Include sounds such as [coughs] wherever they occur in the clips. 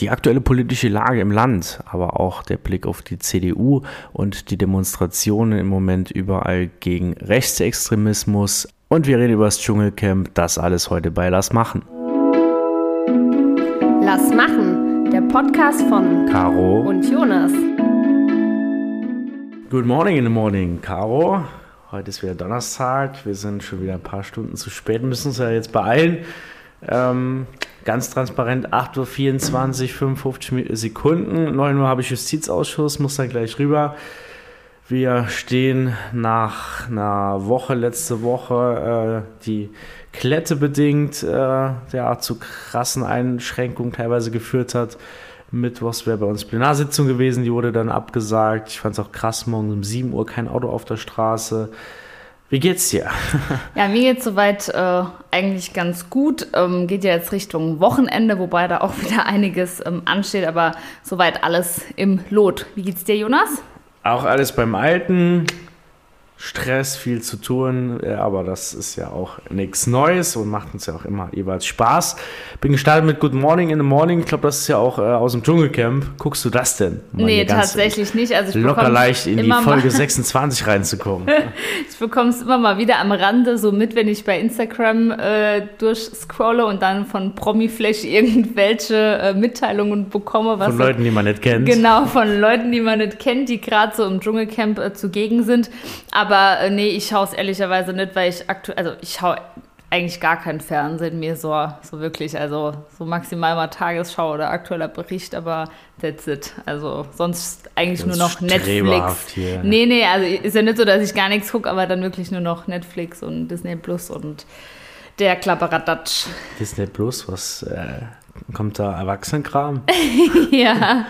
Die aktuelle politische Lage im Land, aber auch der Blick auf die CDU und die Demonstrationen im Moment überall gegen Rechtsextremismus. Und wir reden über das Dschungelcamp, das alles heute bei Lass machen. Lass machen, der Podcast von Caro und Jonas. Good morning in the morning, Caro. Heute ist wieder Donnerstag. Wir sind schon wieder ein paar Stunden zu spät, müssen uns ja jetzt beeilen. Ähm, ganz transparent, 8.24 Uhr, 55 Sekunden. 9 Uhr habe ich Justizausschuss, muss dann gleich rüber. Wir stehen nach einer Woche, letzte Woche, äh, die Klette bedingt, äh, ja, zu krassen Einschränkungen teilweise geführt hat. Mittwochs wäre bei uns Plenarsitzung gewesen, die wurde dann abgesagt. Ich fand es auch krass, morgens um 7 Uhr kein Auto auf der Straße. Wie geht's dir? Ja, mir geht's soweit äh, eigentlich ganz gut. Ähm, geht ja jetzt Richtung Wochenende, wobei da auch [laughs] wieder einiges ähm, ansteht, aber soweit alles im Lot. Wie geht's dir, Jonas? Auch alles beim Alten. Stress, viel zu tun, aber das ist ja auch nichts Neues und macht uns ja auch immer jeweils Spaß. Bin gestartet mit Good Morning in the Morning. Ich glaube, das ist ja auch äh, aus dem Dschungelcamp. Guckst du das denn? Mal nee, tatsächlich nicht. Also locker leicht in die Folge 26 reinzukommen. [laughs] ich bekomme es immer mal wieder am Rande so mit, wenn ich bei Instagram äh, durchscrolle und dann von Promiflash irgendwelche äh, Mitteilungen bekomme. von Leuten, die man nicht kennt. Genau, von Leuten, die man nicht kennt, die gerade so im Dschungelcamp äh, zugegen sind. Aber äh, nee, ich schaue es ehrlicherweise nicht, weil ich aktuell, also ich schaue eigentlich gar kein Fernsehen mehr so, so wirklich. Also so maximal mal Tagesschau oder aktueller Bericht, aber that's it. Also sonst eigentlich nur noch Netflix. Hier. Nee, nee, also ist ja nicht so, dass ich gar nichts gucke, aber dann wirklich nur noch Netflix und Disney Plus und der Klapperadatsch. Disney Plus, was äh, Kommt da Erwachsenenkram? [laughs] ja,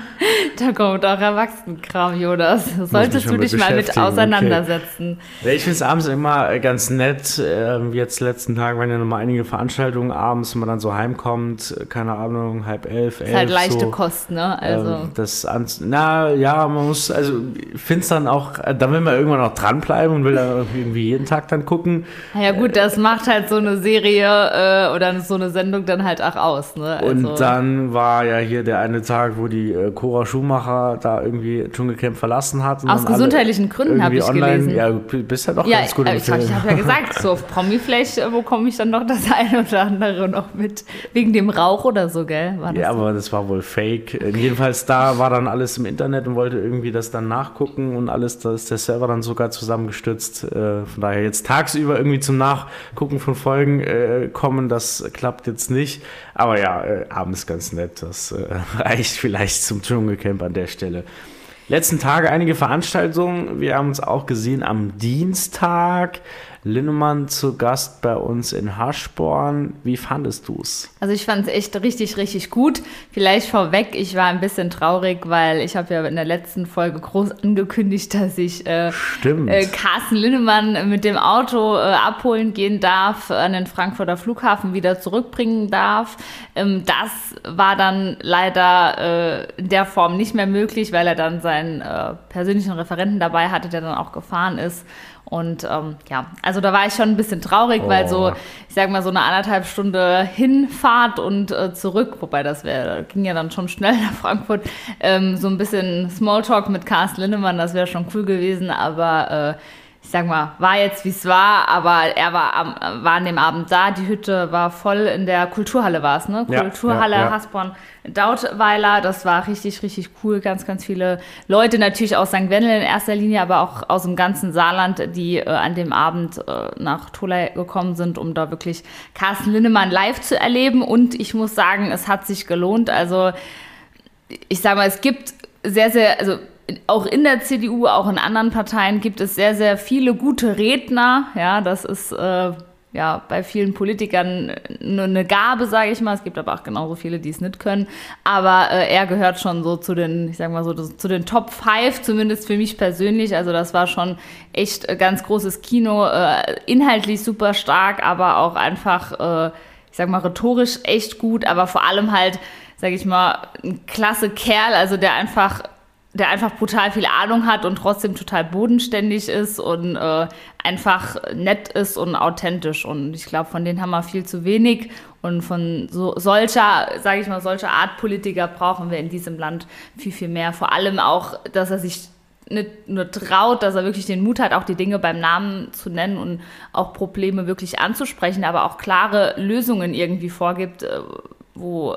da kommt auch Erwachsenenkram, Jonas. Solltest du dich mal mit auseinandersetzen. Okay. Ich finde es abends immer ganz nett. Ähm, jetzt letzten Tagen waren ja nochmal einige Veranstaltungen abends, wenn man dann so heimkommt, keine Ahnung, halb elf, elf. Ist halt leichte so. Kost, ne? Also. Ähm, das na ja, man muss, also ich finde es dann auch, da will man irgendwann auch dranbleiben und will dann irgendwie jeden Tag dann gucken. Ja gut, das macht halt so eine Serie äh, oder so eine Sendung dann halt auch aus, ne? Also und dann war ja hier der eine Tag, wo die äh, Cora Schumacher da irgendwie Dschungelcamp verlassen hat. Aus gesundheitlichen Gründen habe ich online, gelesen. Ja, bist ja doch ja, ganz gut äh, Ich, ich habe ja gesagt, [laughs] so auf Promiflash, wo komme ich dann noch das eine oder andere noch mit? Wegen dem Rauch oder so, gell? ja, so? aber das war wohl fake. Äh, jedenfalls da war dann alles im Internet und wollte irgendwie das dann nachgucken und alles, da ist der Server dann sogar zusammengestützt. Äh, von daher jetzt tagsüber irgendwie zum Nachgucken von Folgen kommen, das klappt jetzt nicht. Aber ja, abends ganz nett. Das äh, [laughs] reicht vielleicht zum Dschungelcamp an der Stelle. Letzten Tage einige Veranstaltungen. Wir haben uns auch gesehen am Dienstag. Linnemann zu Gast bei uns in Haschborn. Wie fandest du es? Also ich fand es echt richtig, richtig gut. Vielleicht vorweg, ich war ein bisschen traurig, weil ich habe ja in der letzten Folge groß angekündigt, dass ich äh, äh, Carsten Linnemann mit dem Auto äh, abholen gehen darf, an den Frankfurter Flughafen wieder zurückbringen darf. Ähm, das war dann leider äh, in der Form nicht mehr möglich, weil er dann seinen äh, persönlichen Referenten dabei hatte, der dann auch gefahren ist. Und ähm, ja, also da war ich schon ein bisschen traurig, oh. weil so, ich sag mal, so eine anderthalb Stunde Hinfahrt und äh, zurück, wobei das wäre, ging ja dann schon schnell nach Frankfurt, ähm, so ein bisschen Smalltalk mit Carsten Lindemann, das wäre schon cool gewesen, aber äh, ich sag mal, war jetzt wie es war, aber er war, am, war an dem Abend da. Die Hütte war voll in der Kulturhalle, war es, ne? Ja, Kulturhalle ja, ja. Hasborn Dautweiler. Das war richtig, richtig cool. Ganz, ganz viele Leute, natürlich aus St. Wendel in erster Linie, aber auch aus dem ganzen Saarland, die äh, an dem Abend äh, nach Tolai gekommen sind, um da wirklich Carsten Linnemann live zu erleben. Und ich muss sagen, es hat sich gelohnt. Also, ich sag mal, es gibt sehr, sehr, also auch in der CDU, auch in anderen Parteien gibt es sehr, sehr viele gute Redner. Ja, das ist äh, ja bei vielen Politikern nur eine Gabe, sage ich mal. Es gibt aber auch genauso viele, die es nicht können. Aber äh, er gehört schon so zu den, ich sag mal so, zu den Top 5, zumindest für mich persönlich. Also das war schon echt ganz großes Kino, äh, inhaltlich super stark, aber auch einfach, äh, ich sag mal, rhetorisch echt gut, aber vor allem halt, sag ich mal, ein klasse Kerl, also der einfach der einfach brutal viel Ahnung hat und trotzdem total bodenständig ist und äh, einfach nett ist und authentisch. Und ich glaube, von denen haben wir viel zu wenig. Und von so, solcher, sage ich mal, solcher Art Politiker brauchen wir in diesem Land viel, viel mehr. Vor allem auch, dass er sich nicht nur traut, dass er wirklich den Mut hat, auch die Dinge beim Namen zu nennen und auch Probleme wirklich anzusprechen, aber auch klare Lösungen irgendwie vorgibt, äh, wo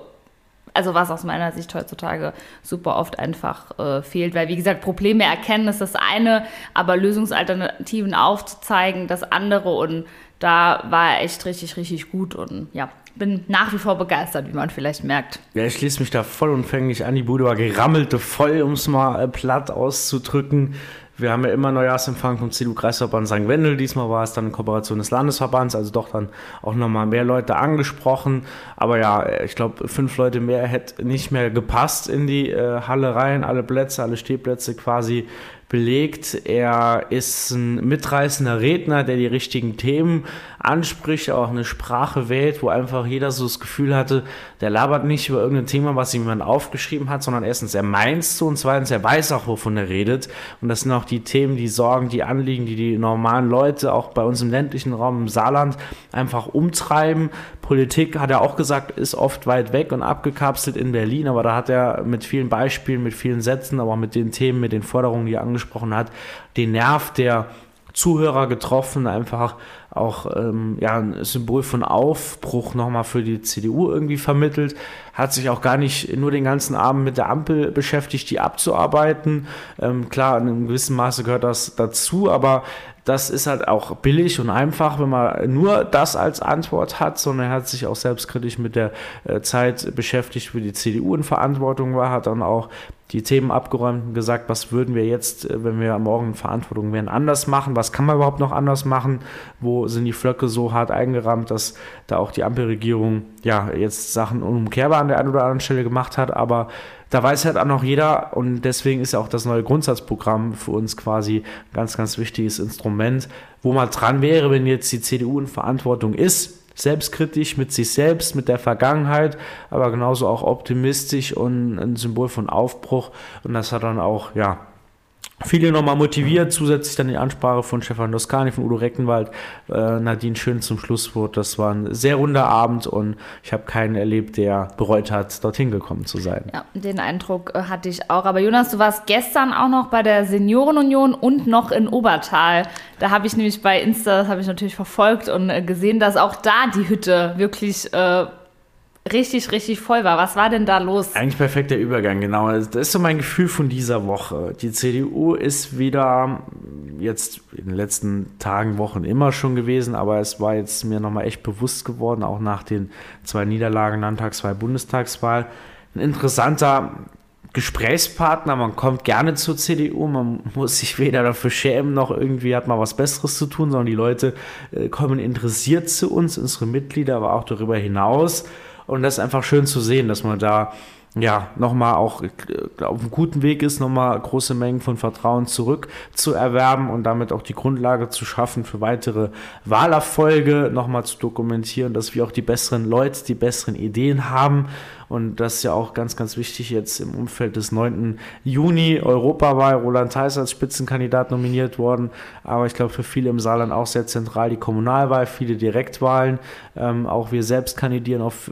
also was aus meiner Sicht heutzutage super oft einfach äh, fehlt, weil wie gesagt, Probleme erkennen ist das eine, aber Lösungsalternativen aufzuzeigen, das andere und da war er echt richtig, richtig gut und ja, bin nach wie vor begeistert, wie man vielleicht merkt. Ja, ich schließe mich da vollumfänglich an. Die Bude war gerammelte voll, um es mal äh, platt auszudrücken. Wir haben ja immer Neujahrsempfang vom CDU-Kreisverband St. Wendel. Diesmal war es dann in Kooperation des Landesverbands, also doch dann auch nochmal mehr Leute angesprochen. Aber ja, ich glaube, fünf Leute mehr hätte nicht mehr gepasst in die äh, Halle rein. Alle Plätze, alle Stehplätze quasi belegt. Er ist ein mitreißender Redner, der die richtigen Themen anspricht, auch eine Sprache wählt, wo einfach jeder so das Gefühl hatte, der labert nicht über irgendein Thema, was ihm jemand aufgeschrieben hat, sondern erstens, er meint so und zweitens, er weiß auch, wovon er redet. Und das sind auch die Themen, die Sorgen, die Anliegen, die die normalen Leute auch bei uns im ländlichen Raum im Saarland einfach umtreiben. Politik, hat er auch gesagt, ist oft weit weg und abgekapselt in Berlin, aber da hat er mit vielen Beispielen, mit vielen Sätzen, aber auch mit den Themen, mit den Forderungen, die er angesprochen hat, den Nerv der Zuhörer getroffen, einfach auch ähm, ja, ein Symbol von Aufbruch nochmal für die CDU irgendwie vermittelt. Hat sich auch gar nicht nur den ganzen Abend mit der Ampel beschäftigt, die abzuarbeiten. Ähm, klar, in einem gewissen Maße gehört das dazu, aber das ist halt auch billig und einfach, wenn man nur das als Antwort hat, sondern er hat sich auch selbstkritisch mit der äh, Zeit beschäftigt, wie die CDU in Verantwortung war, hat dann auch die Themen abgeräumt und gesagt, was würden wir jetzt, äh, wenn wir morgen in Verantwortung wären, anders machen? Was kann man überhaupt noch anders machen? Wo sind die Flöcke so hart eingerammt, dass da auch die Ampelregierung ja jetzt Sachen unumkehrbar an der einen oder anderen Stelle gemacht hat, aber da weiß halt auch noch jeder und deswegen ist ja auch das neue Grundsatzprogramm für uns quasi ein ganz, ganz wichtiges Instrument, wo man dran wäre, wenn jetzt die CDU in Verantwortung ist, selbstkritisch mit sich selbst, mit der Vergangenheit, aber genauso auch optimistisch und ein Symbol von Aufbruch. Und das hat dann auch, ja, viele nochmal motiviert, zusätzlich dann die Ansprache von Stefan Doskani, von Udo Reckenwald, äh, Nadine Schön zum Schlusswort. Das war ein sehr runder Abend und ich habe keinen erlebt, der bereut hat, dorthin gekommen zu sein. Ja, den Eindruck äh, hatte ich auch. Aber Jonas, du warst gestern auch noch bei der Seniorenunion und noch in Obertal. Da habe ich nämlich bei Insta, das habe ich natürlich verfolgt und äh, gesehen, dass auch da die Hütte wirklich äh, richtig, richtig voll war. Was war denn da los? Eigentlich perfekter Übergang, genau. Das ist so mein Gefühl von dieser Woche. Die CDU ist wieder jetzt in den letzten Tagen, Wochen immer schon gewesen, aber es war jetzt mir nochmal echt bewusst geworden, auch nach den zwei Niederlagen, Landtagswahl, Bundestagswahl. Ein interessanter Gesprächspartner, man kommt gerne zur CDU, man muss sich weder dafür schämen, noch irgendwie hat man was Besseres zu tun, sondern die Leute äh, kommen interessiert zu uns, unsere Mitglieder, aber auch darüber hinaus. Und das ist einfach schön zu sehen, dass man da ja, nochmal auch auf einem guten Weg ist, nochmal große Mengen von Vertrauen zurück zu erwerben und damit auch die Grundlage zu schaffen für weitere Wahlerfolge, nochmal zu dokumentieren, dass wir auch die besseren Leute, die besseren Ideen haben. Und das ist ja auch ganz, ganz wichtig jetzt im Umfeld des 9. Juni Europawahl. Roland Theiss als Spitzenkandidat nominiert worden. Aber ich glaube, für viele im Saarland auch sehr zentral die Kommunalwahl, viele Direktwahlen. Ähm, auch wir selbst kandidieren auf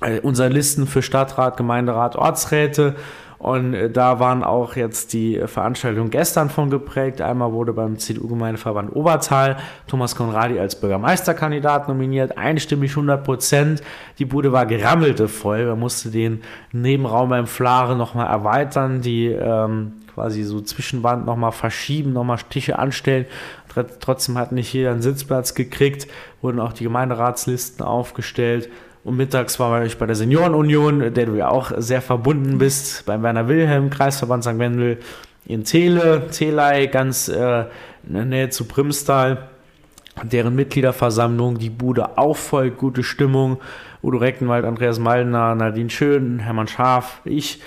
äh, unsere Listen für Stadtrat, Gemeinderat, Ortsräte. Und äh, da waren auch jetzt die Veranstaltungen gestern von geprägt. Einmal wurde beim CDU-Gemeindeverband Obertal Thomas Konradi als Bürgermeisterkandidat nominiert, einstimmig 100 Prozent. Die Bude war gerammelte voll. Man musste den Nebenraum beim Flare nochmal erweitern, die ähm, quasi so Zwischenwand nochmal verschieben, nochmal Stiche anstellen. Trotzdem hat nicht jeder einen Sitzplatz gekriegt, wurden auch die Gemeinderatslisten aufgestellt. Und mittags war ich bei der Seniorenunion, der du ja auch sehr verbunden bist, beim Werner Wilhelm, Kreisverband St. Wendel in Tele, Telei, ganz äh, in der Nähe zu Primstal. Deren Mitgliederversammlung, die Bude auch voll, gute Stimmung. Udo Reckenwald, Andreas Maldner, Nadine Schön, Hermann Scharf, ich.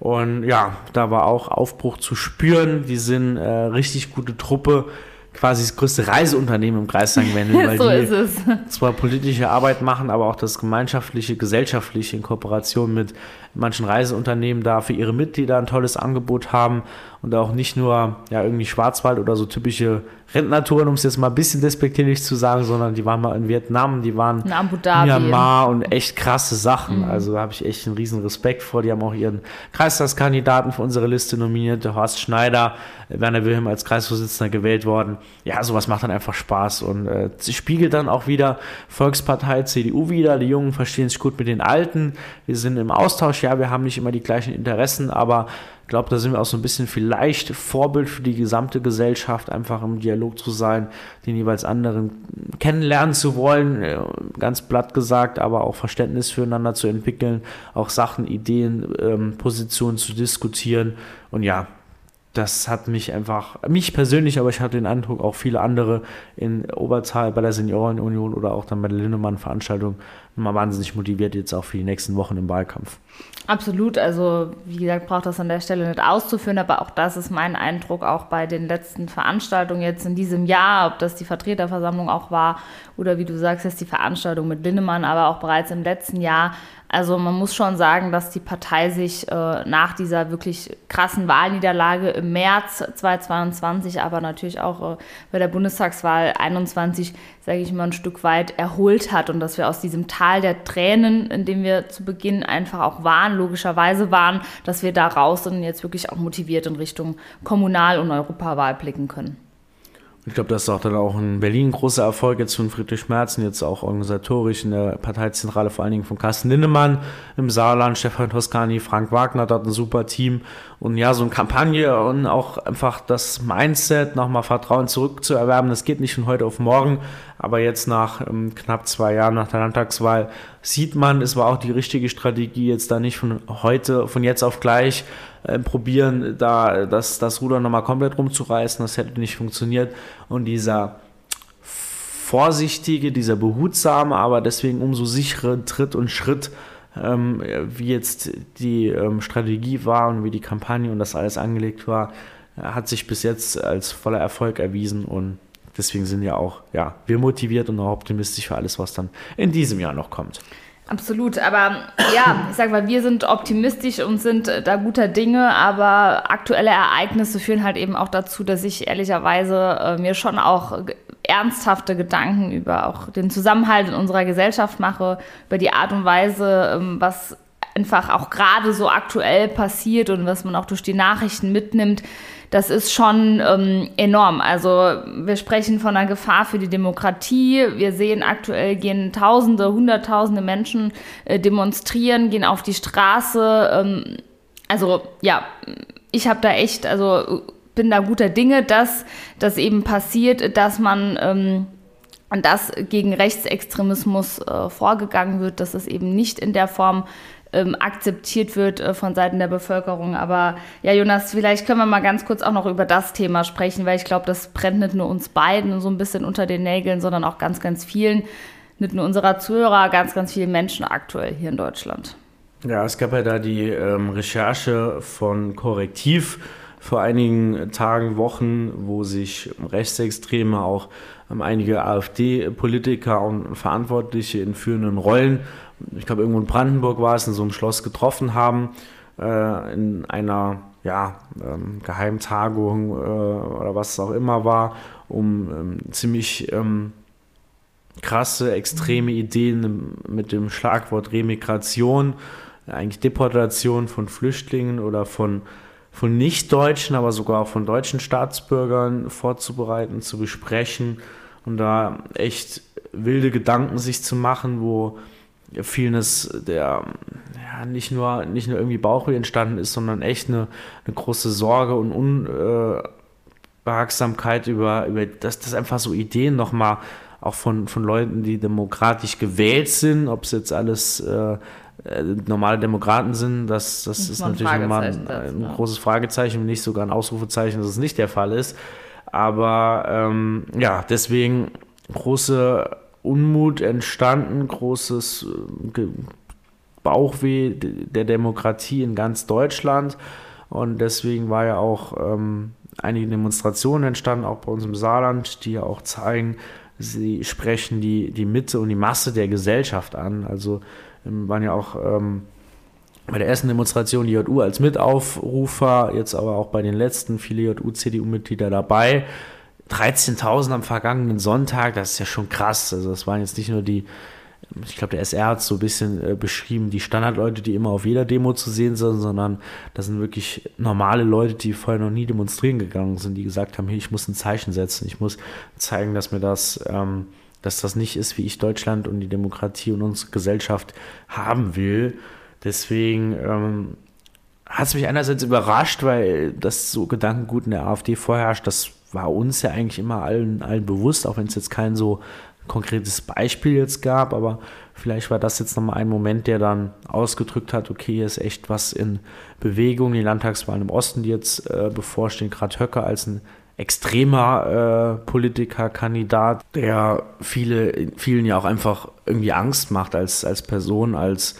Und ja, da war auch Aufbruch zu spüren. Die sind äh, richtig gute Truppe quasi das größte Reiseunternehmen im Kreis St. Wendel, [laughs] weil so die zwar politische Arbeit machen, aber auch das gemeinschaftliche, gesellschaftliche in Kooperation mit manchen Reiseunternehmen da für ihre Mitglieder ein tolles Angebot haben und auch nicht nur ja irgendwie Schwarzwald oder so typische Rentnertouren, um es jetzt mal ein bisschen despektierlich zu sagen, sondern die waren mal in Vietnam, die waren in Abu Dhabi. Myanmar und echt krasse Sachen. Mhm. Also da habe ich echt einen riesen Respekt vor. Die haben auch ihren Kreistagskandidaten für unsere Liste nominiert, der Horst Schneider, Werner Wilhelm als Kreisvorsitzender gewählt worden. Ja, sowas macht dann einfach Spaß und äh, spiegelt dann auch wieder Volkspartei, CDU wieder. Die Jungen verstehen sich gut mit den Alten. Wir sind im Austausch. Ja, wir haben nicht immer die gleichen Interessen, aber glaube, da sind wir auch so ein bisschen vielleicht Vorbild für die gesamte Gesellschaft, einfach im Dialog zu sein, den jeweils anderen kennenlernen zu wollen, äh, ganz platt gesagt, aber auch Verständnis füreinander zu entwickeln, auch Sachen, Ideen, ähm, Positionen zu diskutieren. Und ja, das hat mich einfach, mich persönlich, aber ich hatte den Eindruck, auch viele andere in Oberzahl bei der Seniorenunion oder auch dann bei der Lindemann-Veranstaltung mal wahnsinnig motiviert, jetzt auch für die nächsten Wochen im Wahlkampf. Absolut, also wie gesagt, braucht das an der Stelle nicht auszuführen, aber auch das ist mein Eindruck, auch bei den letzten Veranstaltungen jetzt in diesem Jahr, ob das die Vertreterversammlung auch war oder wie du sagst, jetzt die Veranstaltung mit Lindemann, aber auch bereits im letzten Jahr also man muss schon sagen, dass die Partei sich äh, nach dieser wirklich krassen Wahlniederlage im März 2022, aber natürlich auch äh, bei der Bundestagswahl 21, sage ich mal, ein Stück weit erholt hat und dass wir aus diesem Tal der Tränen, in dem wir zu Beginn einfach auch waren, logischerweise waren, dass wir da raus und jetzt wirklich auch motiviert in Richtung Kommunal- und Europawahl blicken können. Ich glaube, das ist auch dann auch in Berlin großer Erfolg jetzt von Friedrich Merzen, jetzt auch organisatorisch in der Parteizentrale, vor allen Dingen von Carsten Lindemann im Saarland, Stefan Toscani, Frank Wagner, dort ein super Team. Und ja, so eine Kampagne und auch einfach das Mindset, nochmal Vertrauen zurückzuerwerben, das geht nicht von heute auf morgen, aber jetzt nach ähm, knapp zwei Jahren nach der Landtagswahl sieht man, es war auch die richtige Strategie, jetzt da nicht von heute, von jetzt auf gleich äh, probieren, da das, das Ruder nochmal komplett rumzureißen. Das hätte nicht funktioniert. Und dieser vorsichtige, dieser behutsame, aber deswegen umso sichere Tritt und Schritt, ähm, wie jetzt die ähm, Strategie war und wie die Kampagne und das alles angelegt war, hat sich bis jetzt als voller Erfolg erwiesen und deswegen sind ja auch ja, wir motiviert und auch optimistisch für alles, was dann in diesem Jahr noch kommt. Absolut, aber ja, ich sag mal, wir sind optimistisch und sind äh, da guter Dinge, aber aktuelle Ereignisse führen halt eben auch dazu, dass ich ehrlicherweise äh, mir schon auch ernsthafte Gedanken über auch den Zusammenhalt in unserer Gesellschaft mache, über die Art und Weise, ähm, was einfach auch gerade so aktuell passiert und was man auch durch die Nachrichten mitnimmt das ist schon ähm, enorm. Also wir sprechen von einer Gefahr für die Demokratie. Wir sehen aktuell gehen Tausende, Hunderttausende Menschen äh, demonstrieren, gehen auf die Straße. Ähm, also ja, ich habe da echt, also bin da guter Dinge, dass das eben passiert, dass man ähm, dass gegen Rechtsextremismus äh, vorgegangen wird, dass es eben nicht in der Form ähm, akzeptiert wird äh, von Seiten der Bevölkerung. Aber ja, Jonas, vielleicht können wir mal ganz kurz auch noch über das Thema sprechen, weil ich glaube, das brennt nicht nur uns beiden so ein bisschen unter den Nägeln, sondern auch ganz, ganz vielen, nicht nur unserer Zuhörer, ganz, ganz vielen Menschen aktuell hier in Deutschland. Ja, es gab ja da die ähm, Recherche von Korrektiv vor einigen Tagen, Wochen, wo sich Rechtsextreme auch ähm, einige AfD-Politiker und Verantwortliche in führenden Rollen ich glaube irgendwo in Brandenburg war es, in so einem Schloss getroffen haben, äh, in einer ja, ähm, Geheimtagung äh, oder was es auch immer war, um ähm, ziemlich ähm, krasse, extreme Ideen mit dem Schlagwort Remigration, eigentlich Deportation von Flüchtlingen oder von, von Nicht-Deutschen, aber sogar auch von deutschen Staatsbürgern vorzubereiten, zu besprechen und da echt wilde Gedanken sich zu machen, wo vieles der ja, nicht nur nicht nur irgendwie Bauchweh entstanden ist, sondern echt eine, eine große Sorge und Unbehagsamkeit über, über dass das einfach so Ideen nochmal auch von, von Leuten, die demokratisch gewählt sind, ob es jetzt alles äh, äh normale Demokraten sind, das, das ist natürlich nochmal ein, ein ja. großes Fragezeichen, nicht sogar ein Ausrufezeichen, dass es nicht der Fall ist. Aber ähm, ja, deswegen große Unmut entstanden, großes äh, Bauchweh der Demokratie in ganz Deutschland. Und deswegen war ja auch ähm, einige Demonstrationen entstanden, auch bei uns im Saarland, die ja auch zeigen, sie sprechen die, die Mitte und die Masse der Gesellschaft an. Also ähm, waren ja auch ähm, bei der ersten Demonstration die JU als Mitaufrufer, jetzt aber auch bei den letzten viele JU-CDU-Mitglieder dabei. 13.000 am vergangenen Sonntag, das ist ja schon krass. Also das waren jetzt nicht nur die, ich glaube, der SR hat so ein bisschen äh, beschrieben, die Standardleute, die immer auf jeder Demo zu sehen sind, sondern das sind wirklich normale Leute, die vorher noch nie demonstrieren gegangen sind, die gesagt haben, hey, ich muss ein Zeichen setzen, ich muss zeigen, dass mir das, ähm, dass das nicht ist, wie ich Deutschland und die Demokratie und unsere Gesellschaft haben will. Deswegen ähm, hat es mich einerseits überrascht, weil das so Gedankengut in der AfD vorherrscht. Das war uns ja eigentlich immer allen, allen bewusst, auch wenn es jetzt kein so konkretes Beispiel jetzt gab, aber vielleicht war das jetzt nochmal ein Moment, der dann ausgedrückt hat, okay, hier ist echt was in Bewegung. Die Landtagswahlen im Osten, die jetzt äh, bevorstehen, gerade Höcke als ein extremer äh, Politiker, Kandidat, der viele, vielen ja auch einfach irgendwie Angst macht als, als Person, als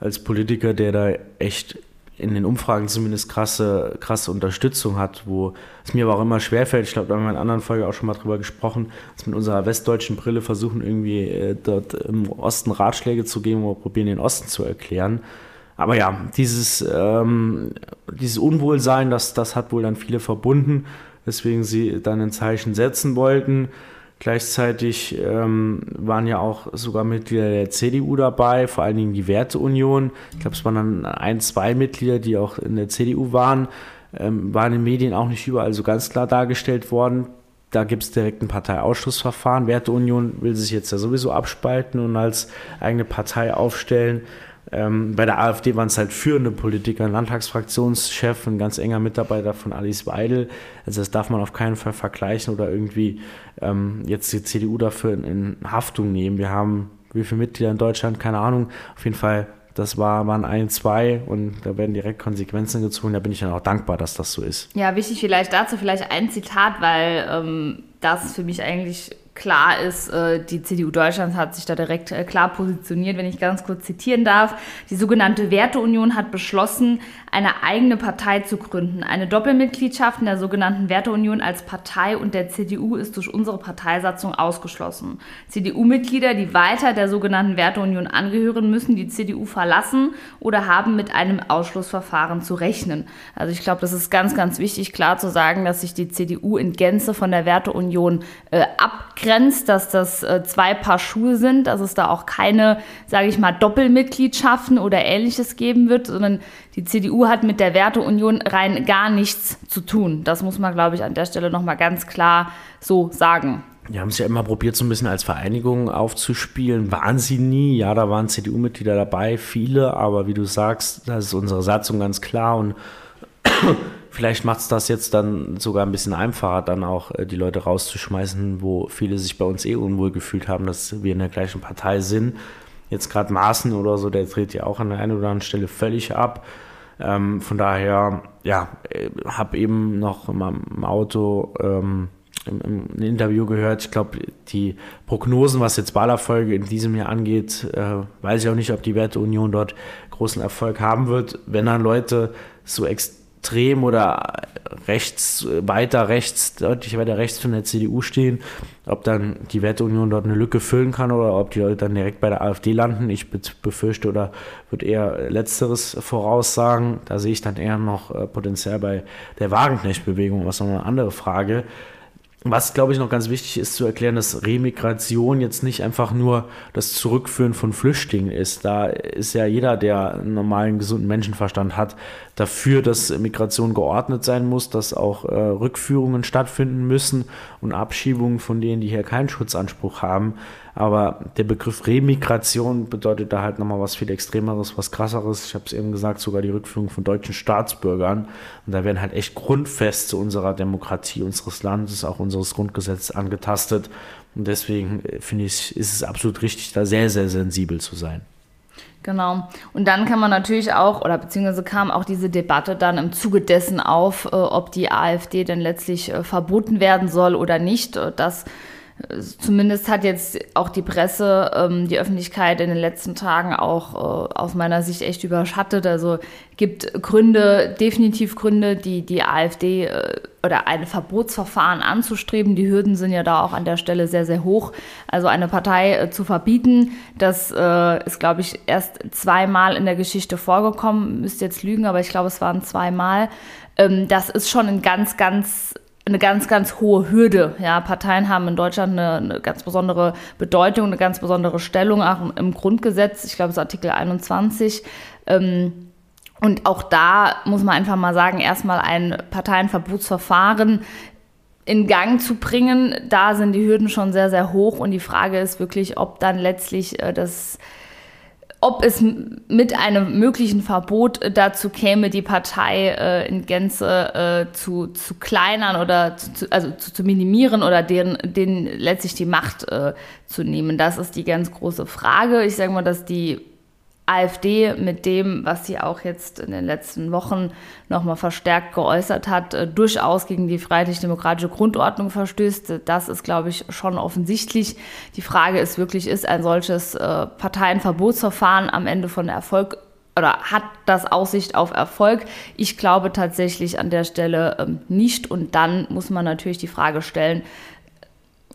als Politiker, der da echt in den Umfragen zumindest krasse, krasse Unterstützung hat, wo es mir aber auch immer schwerfällt, ich glaube, da haben wir in anderen Folge auch schon mal drüber gesprochen, dass wir mit unserer westdeutschen Brille versuchen, irgendwie äh, dort im Osten Ratschläge zu geben oder probieren, den Osten zu erklären. Aber ja, dieses, ähm, dieses Unwohlsein, das, das hat wohl dann viele verbunden, weswegen sie dann ein Zeichen setzen wollten. Gleichzeitig ähm, waren ja auch sogar Mitglieder der CDU dabei, vor allen Dingen die Werteunion. Ich glaube, es waren dann ein, zwei Mitglieder, die auch in der CDU waren. Ähm, waren in den Medien auch nicht überall so ganz klar dargestellt worden. Da gibt es direkt ein Parteiausschlussverfahren. Werteunion will sich jetzt ja sowieso abspalten und als eigene Partei aufstellen. Ähm, bei der AfD waren es halt führende Politiker, ein Landtagsfraktionschef, ein ganz enger Mitarbeiter von Alice Weidel. Also das darf man auf keinen Fall vergleichen oder irgendwie ähm, jetzt die CDU dafür in, in, Haftung nehmen. Wir haben wie viele Mitglieder in Deutschland, keine Ahnung. Auf jeden Fall, das war, waren ein, zwei und da werden direkt Konsequenzen gezogen. Da bin ich dann auch dankbar, dass das so ist. Ja, wichtig vielleicht dazu vielleicht ein Zitat, weil ähm, das für mich eigentlich klar ist, äh, die CDU Deutschlands hat sich da direkt äh, klar positioniert, wenn ich ganz kurz zitieren darf. Die sogenannte Werteunion hat beschlossen, eine eigene Partei zu gründen. Eine Doppelmitgliedschaft in der sogenannten Werteunion als Partei und der CDU ist durch unsere Parteisatzung ausgeschlossen. CDU-Mitglieder, die weiter der sogenannten Werteunion angehören, müssen die CDU verlassen oder haben mit einem Ausschlussverfahren zu rechnen. Also ich glaube, das ist ganz, ganz wichtig, klar zu sagen, dass sich die CDU in Gänze von der Werteunion äh, abgrenzt, dass das äh, zwei Paar Schuhe sind, dass es da auch keine, sage ich mal, Doppelmitgliedschaften oder ähnliches geben wird, sondern die CDU hat mit der Werteunion rein gar nichts zu tun. Das muss man, glaube ich, an der Stelle nochmal ganz klar so sagen. Die haben es ja immer probiert, so ein bisschen als Vereinigung aufzuspielen. Waren sie nie. Ja, da waren CDU-Mitglieder dabei, viele, aber wie du sagst, da ist unsere Satzung ganz klar und [coughs] vielleicht macht es das jetzt dann sogar ein bisschen einfacher, dann auch äh, die Leute rauszuschmeißen, wo viele sich bei uns eh unwohl gefühlt haben, dass wir in der gleichen Partei sind. Jetzt gerade Maaßen oder so, der dreht ja auch an der einen oder anderen Stelle völlig ab. Ähm, von daher, ja, äh, habe eben noch meinem Auto ähm, im, im Interview gehört. Ich glaube, die Prognosen, was jetzt Wahlerfolge in diesem Jahr angeht, äh, weiß ich auch nicht, ob die Werteunion dort großen Erfolg haben wird. Wenn dann Leute so extrem extrem oder rechts, weiter rechts, deutlich weiter rechts von der CDU stehen, ob dann die Werteunion dort eine Lücke füllen kann oder ob die Leute dann direkt bei der AfD landen. Ich befürchte oder würde eher Letzteres voraussagen. Da sehe ich dann eher noch äh, Potenzial bei der Wagenknecht-Bewegung, was noch eine andere Frage. Was, glaube ich, noch ganz wichtig ist zu erklären, dass Remigration jetzt nicht einfach nur das Zurückführen von Flüchtlingen ist. Da ist ja jeder, der einen normalen, gesunden Menschenverstand hat, dafür, dass Migration geordnet sein muss, dass auch äh, Rückführungen stattfinden müssen und Abschiebungen von denen, die hier keinen Schutzanspruch haben. Aber der Begriff Remigration bedeutet da halt nochmal was viel Extremeres, was krasseres. Ich habe es eben gesagt, sogar die Rückführung von deutschen Staatsbürgern. Und da werden halt echt Grundfeste unserer Demokratie, unseres Landes, auch unseres Grundgesetzes angetastet. Und deswegen äh, finde ich, ist es absolut richtig, da sehr, sehr sensibel zu sein. Genau. Und dann kann man natürlich auch, oder beziehungsweise kam auch diese Debatte dann im Zuge dessen auf, äh, ob die AfD denn letztlich äh, verboten werden soll oder nicht. Das Zumindest hat jetzt auch die Presse ähm, die Öffentlichkeit in den letzten Tagen auch äh, aus meiner Sicht echt überschattet. Also gibt Gründe, definitiv Gründe, die die AfD äh, oder ein Verbotsverfahren anzustreben. Die Hürden sind ja da auch an der Stelle sehr, sehr hoch. Also eine Partei äh, zu verbieten, das äh, ist, glaube ich, erst zweimal in der Geschichte vorgekommen. Müsst jetzt lügen, aber ich glaube, es waren zweimal. Ähm, das ist schon ein ganz, ganz eine ganz, ganz hohe Hürde. Ja, Parteien haben in Deutschland eine, eine, ganz besondere Bedeutung, eine ganz besondere Stellung, auch im Grundgesetz. Ich glaube, es ist Artikel 21. Ähm, und auch da muss man einfach mal sagen, erstmal ein Parteienverbotsverfahren in Gang zu bringen, da sind die Hürden schon sehr, sehr hoch. Und die Frage ist wirklich, ob dann letztlich äh, das ob es mit einem möglichen Verbot dazu käme, die Partei äh, in Gänze äh, zu, zu kleinern oder zu, also zu, zu minimieren oder denen, denen letztlich die Macht äh, zu nehmen. Das ist die ganz große Frage. Ich sage mal, dass die AfD mit dem, was sie auch jetzt in den letzten Wochen nochmal verstärkt geäußert hat, äh, durchaus gegen die freiheitlich-demokratische Grundordnung verstößt. Das ist, glaube ich, schon offensichtlich. Die Frage ist wirklich, ist ein solches äh, Parteienverbotsverfahren am Ende von Erfolg oder hat das Aussicht auf Erfolg? Ich glaube tatsächlich an der Stelle ähm, nicht. Und dann muss man natürlich die Frage stellen,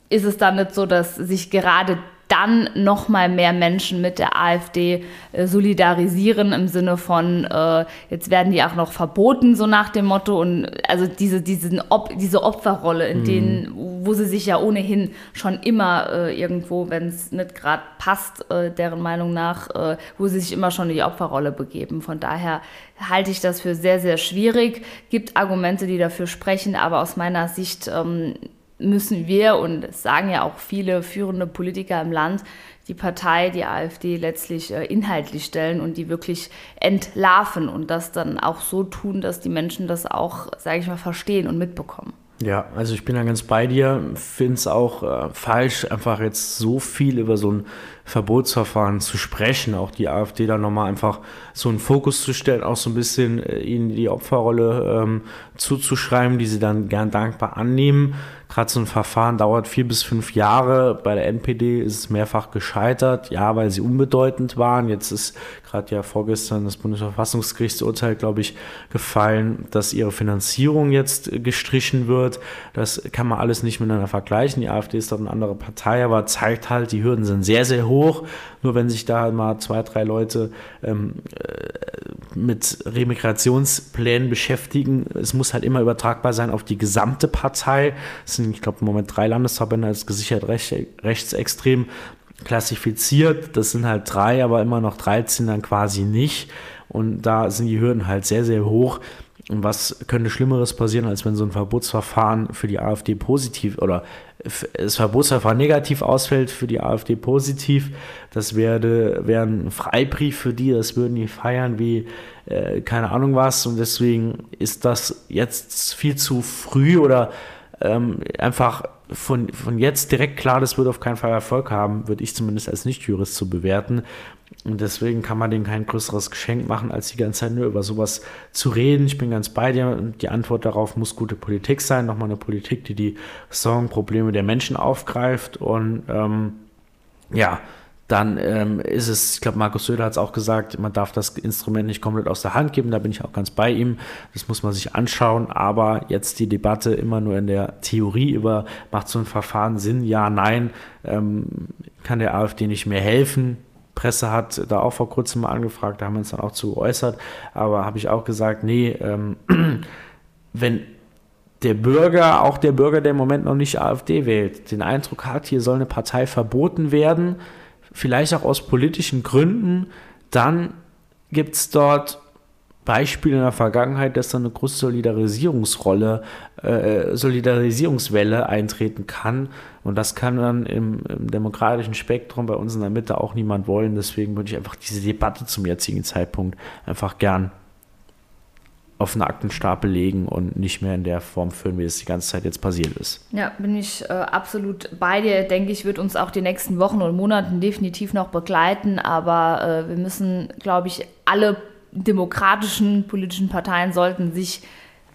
ist es dann nicht so, dass sich gerade dann noch mal mehr Menschen mit der AfD äh, solidarisieren im Sinne von äh, jetzt werden die auch noch verboten so nach dem Motto. Und also diese diesen Op diese Opferrolle in mhm. denen wo sie sich ja ohnehin schon immer äh, irgendwo wenn es nicht gerade passt äh, deren Meinung nach äh, wo sie sich immer schon in die Opferrolle begeben. Von daher halte ich das für sehr sehr schwierig. Gibt Argumente die dafür sprechen aber aus meiner Sicht ähm, müssen wir, und es sagen ja auch viele führende Politiker im Land, die Partei, die AfD letztlich äh, inhaltlich stellen und die wirklich entlarven und das dann auch so tun, dass die Menschen das auch, sage ich mal, verstehen und mitbekommen. Ja, also ich bin da ganz bei dir, finde es auch äh, falsch, einfach jetzt so viel über so ein Verbotsverfahren zu sprechen, auch die AfD da nochmal einfach so einen Fokus zu stellen, auch so ein bisschen äh, ihnen die Opferrolle ähm, zuzuschreiben, die sie dann gern dankbar annehmen. Gerade so ein Verfahren dauert vier bis fünf Jahre. Bei der NPD ist es mehrfach gescheitert, ja, weil sie unbedeutend waren. Jetzt ist gerade ja vorgestern das Bundesverfassungsgerichtsurteil, glaube ich, gefallen, dass ihre Finanzierung jetzt gestrichen wird. Das kann man alles nicht miteinander vergleichen. Die AfD ist dort eine andere Partei, aber zeigt halt, die Hürden sind sehr, sehr hoch. Nur wenn sich da mal zwei, drei Leute ähm, äh, mit Remigrationsplänen beschäftigen, es muss halt immer übertragbar sein auf die gesamte Partei. Es sind, ich glaube, im Moment drei Landesverbände als gesichert recht, rechtsextrem klassifiziert. Das sind halt drei, aber immer noch 13 dann quasi nicht. Und da sind die Hürden halt sehr, sehr hoch. Und was könnte Schlimmeres passieren, als wenn so ein Verbotsverfahren für die AfD positiv oder das Verbotsverfahren negativ ausfällt, für die AfD positiv? Das wäre, wäre ein Freibrief für die, das würden die feiern wie äh, keine Ahnung was. Und deswegen ist das jetzt viel zu früh oder ähm, einfach von, von jetzt direkt klar, das wird auf keinen Fall Erfolg haben, würde ich zumindest als Nicht-Jurist zu bewerten. Und deswegen kann man denen kein größeres Geschenk machen, als die ganze Zeit nur über sowas zu reden. Ich bin ganz bei dir und die Antwort darauf muss gute Politik sein. Nochmal eine Politik, die die Sorgenprobleme der Menschen aufgreift und ähm, ja, dann ähm, ist es, ich glaube, Markus Söder hat es auch gesagt, man darf das Instrument nicht komplett aus der Hand geben, da bin ich auch ganz bei ihm. Das muss man sich anschauen, aber jetzt die Debatte immer nur in der Theorie über, macht so ein Verfahren Sinn, ja, nein, ähm, kann der AfD nicht mehr helfen. Presse hat da auch vor kurzem mal angefragt, da haben wir uns dann auch zu geäußert, aber habe ich auch gesagt, nee, ähm, [clears throat] wenn der Bürger, auch der Bürger, der im Moment noch nicht AfD wählt, den Eindruck hat, hier soll eine Partei verboten werden, vielleicht auch aus politischen Gründen, dann gibt es dort Beispiele in der Vergangenheit, dass da eine große Solidarisierungsrolle, äh, Solidarisierungswelle eintreten kann. Und das kann dann im, im, demokratischen Spektrum bei uns in der Mitte auch niemand wollen. Deswegen würde ich einfach diese Debatte zum jetzigen Zeitpunkt einfach gern auf einen Aktenstapel legen und nicht mehr in der Form führen, wie es die ganze Zeit jetzt passiert ist. Ja, bin ich äh, absolut bei dir. Denke ich, wird uns auch die nächsten Wochen und Monaten definitiv noch begleiten. Aber äh, wir müssen, glaube ich, alle demokratischen politischen Parteien sollten sich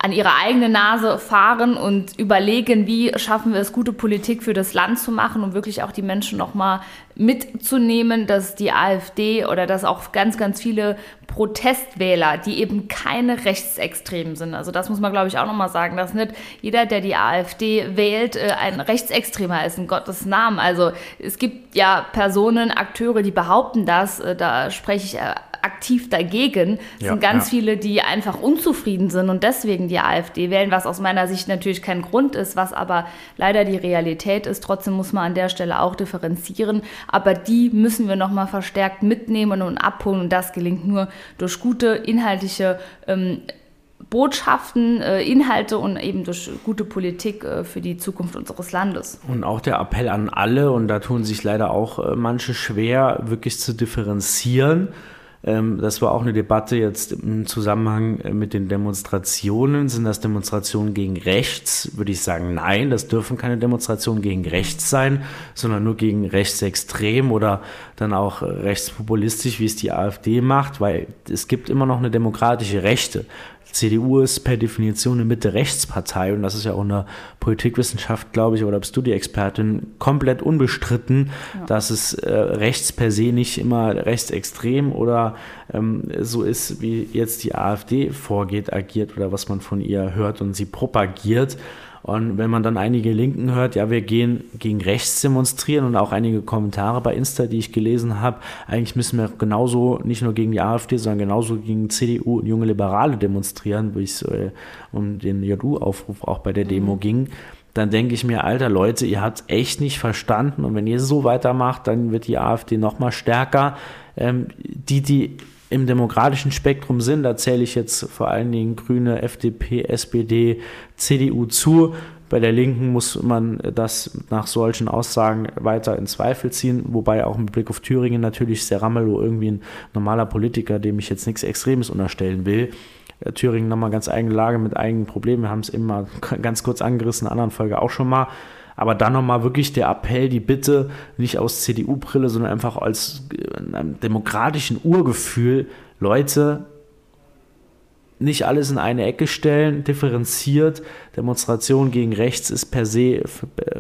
an ihre eigene Nase fahren und überlegen, wie schaffen wir es, gute Politik für das Land zu machen und wirklich auch die Menschen nochmal mitzunehmen, dass die AfD oder dass auch ganz, ganz viele Protestwähler, die eben keine Rechtsextremen sind. Also das muss man, glaube ich, auch nochmal sagen, dass nicht jeder, der die AfD wählt, äh, ein Rechtsextremer ist, in Gottes Namen. Also es gibt ja Personen, Akteure, die behaupten das. Äh, da spreche ich äh, aktiv dagegen. Es ja, sind ganz ja. viele, die einfach unzufrieden sind und deswegen die AfD wählen, was aus meiner Sicht natürlich kein Grund ist, was aber leider die Realität ist. Trotzdem muss man an der Stelle auch differenzieren. Aber die müssen wir nochmal verstärkt mitnehmen und abholen. Und das gelingt nur durch gute inhaltliche ähm, Botschaften, äh, Inhalte und eben durch gute Politik äh, für die Zukunft unseres Landes. Und auch der Appell an alle, und da tun sich leider auch äh, manche schwer, wirklich zu differenzieren das war auch eine Debatte jetzt im Zusammenhang äh, mit den Demonstrationen. Sind das Demonstrationen gegen rechts? Würde ich sagen, nein, das dürfen keine Demonstrationen gegen rechts sein, sondern nur gegen rechtsextrem oder dann auch rechtspopulistisch, wie es die AfD macht, weil es gibt immer noch eine demokratische Rechte. CDU ist per Definition eine Mitte-Rechts-Partei und das ist ja auch in der Politikwissenschaft, glaube ich, oder bist du die Expertin, komplett unbestritten, ja. dass es äh, rechts per se nicht immer rechtsextrem oder ähm, so ist, wie jetzt die AfD vorgeht, agiert oder was man von ihr hört und sie propagiert. Und wenn man dann einige Linken hört, ja, wir gehen gegen rechts demonstrieren und auch einige Kommentare bei Insta, die ich gelesen habe, eigentlich müssen wir genauso nicht nur gegen die AfD, sondern genauso gegen CDU und junge Liberale demonstrieren, wo es äh, um den JU-Aufruf auch bei der Demo mhm. ging dann denke ich mir, alter Leute, ihr habt es echt nicht verstanden und wenn ihr so weitermacht, dann wird die AfD noch mal stärker. Ähm, die, die im demokratischen Spektrum sind. Da zähle ich jetzt vor allen Dingen Grüne, FDP, SPD, CDU zu. Bei der Linken muss man das nach solchen Aussagen weiter in Zweifel ziehen, wobei auch mit Blick auf Thüringen natürlich sehr Ramelow irgendwie ein normaler Politiker, dem ich jetzt nichts Extremes unterstellen will. Äh, Thüringen nochmal ganz eigene Lage mit eigenen Problemen. Wir haben es immer [laughs] ganz kurz angerissen, in einer anderen Folge auch schon mal. Aber dann nochmal wirklich der Appell, die Bitte, nicht aus CDU-Brille, sondern einfach als äh, einem demokratischen Urgefühl, Leute, nicht alles in eine Ecke stellen, differenziert. Demonstration gegen rechts ist per se,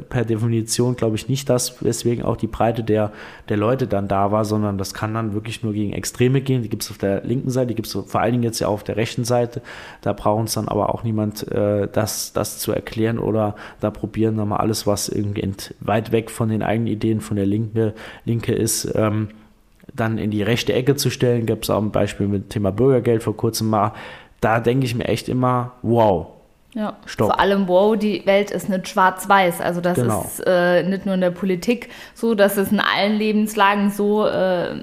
per Definition, glaube ich, nicht das, weswegen auch die Breite der, der Leute dann da war, sondern das kann dann wirklich nur gegen Extreme gehen. Die gibt es auf der linken Seite, die gibt es vor allen Dingen jetzt ja auf der rechten Seite. Da braucht uns dann aber auch niemand, äh, das, das zu erklären oder da probieren nochmal alles, was irgendwie weit weg von den eigenen Ideen von der Linke, Linke ist, ähm, dann in die rechte Ecke zu stellen. Gibt es auch ein Beispiel mit dem Thema Bürgergeld vor kurzem mal da denke ich mir echt immer, wow. Ja, Stopp. vor allem, wow, die Welt ist nicht schwarz-weiß. Also das genau. ist äh, nicht nur in der Politik so, dass es in allen Lebenslagen so, äh,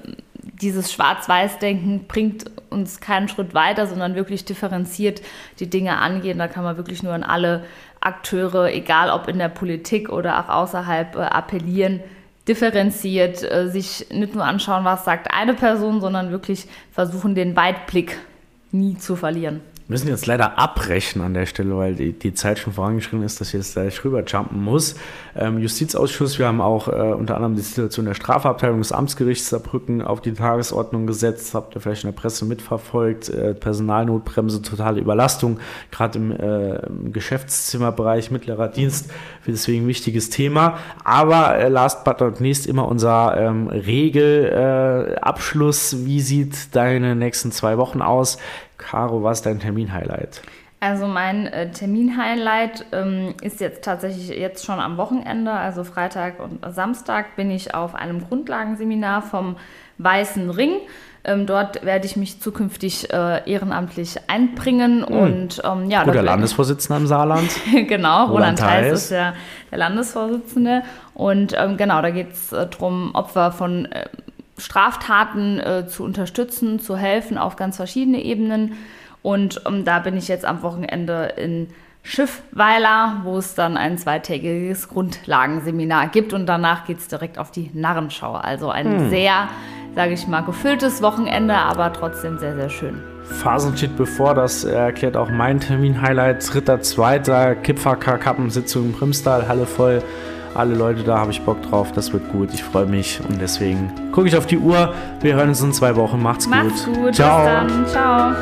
dieses Schwarz-Weiß-Denken bringt uns keinen Schritt weiter, sondern wirklich differenziert die Dinge angehen. Da kann man wirklich nur an alle Akteure, egal ob in der Politik oder auch außerhalb, äh, appellieren, differenziert, äh, sich nicht nur anschauen, was sagt eine Person, sondern wirklich versuchen, den Weitblick nie zu verlieren. Wir müssen jetzt leider abbrechen an der Stelle, weil die, die Zeit schon vorangeschritten ist, dass ich jetzt gleich rüberjumpen muss. Ähm, Justizausschuss, wir haben auch äh, unter anderem die Situation der Strafabteilung des Amtsgerichts Saarbrücken auf die Tagesordnung gesetzt. Habt ihr vielleicht in der Presse mitverfolgt. Äh, Personalnotbremse, totale Überlastung, gerade im, äh, im, Geschäftszimmerbereich, mittlerer Dienst. Deswegen ein wichtiges Thema. Aber äh, last but not least immer unser ähm, Regelabschluss. Wie sieht deine nächsten zwei Wochen aus? Caro, was ist dein Termin-Highlight? Also mein äh, Termin-Highlight ähm, ist jetzt tatsächlich jetzt schon am Wochenende, also Freitag und Samstag bin ich auf einem Grundlagenseminar vom Weißen Ring. Ähm, dort werde ich mich zukünftig äh, ehrenamtlich einbringen. Mhm. Und, ähm, ja, der Landesvorsitzende im Saarland. [laughs] genau, Roland, Roland Theis ist der, der Landesvorsitzende. Und ähm, genau, da geht es äh, darum, Opfer von äh, Straftaten äh, zu unterstützen, zu helfen auf ganz verschiedene Ebenen. Und ähm, da bin ich jetzt am Wochenende in Schiffweiler, wo es dann ein zweitägiges Grundlagenseminar gibt und danach geht es direkt auf die Narrenschau. Also ein hm. sehr, sage ich mal, gefülltes Wochenende, aber trotzdem sehr, sehr schön. Phasen steht bevor, das erklärt auch mein Termin-Highlight. Dritter, zweiter Kipfer-Kappensitzung im Primstal, Halle voll alle Leute da, habe ich Bock drauf, das wird gut, ich freue mich und deswegen gucke ich auf die Uhr. Wir hören uns in zwei Wochen, macht's, macht's gut. gut. Ciao. Ciao.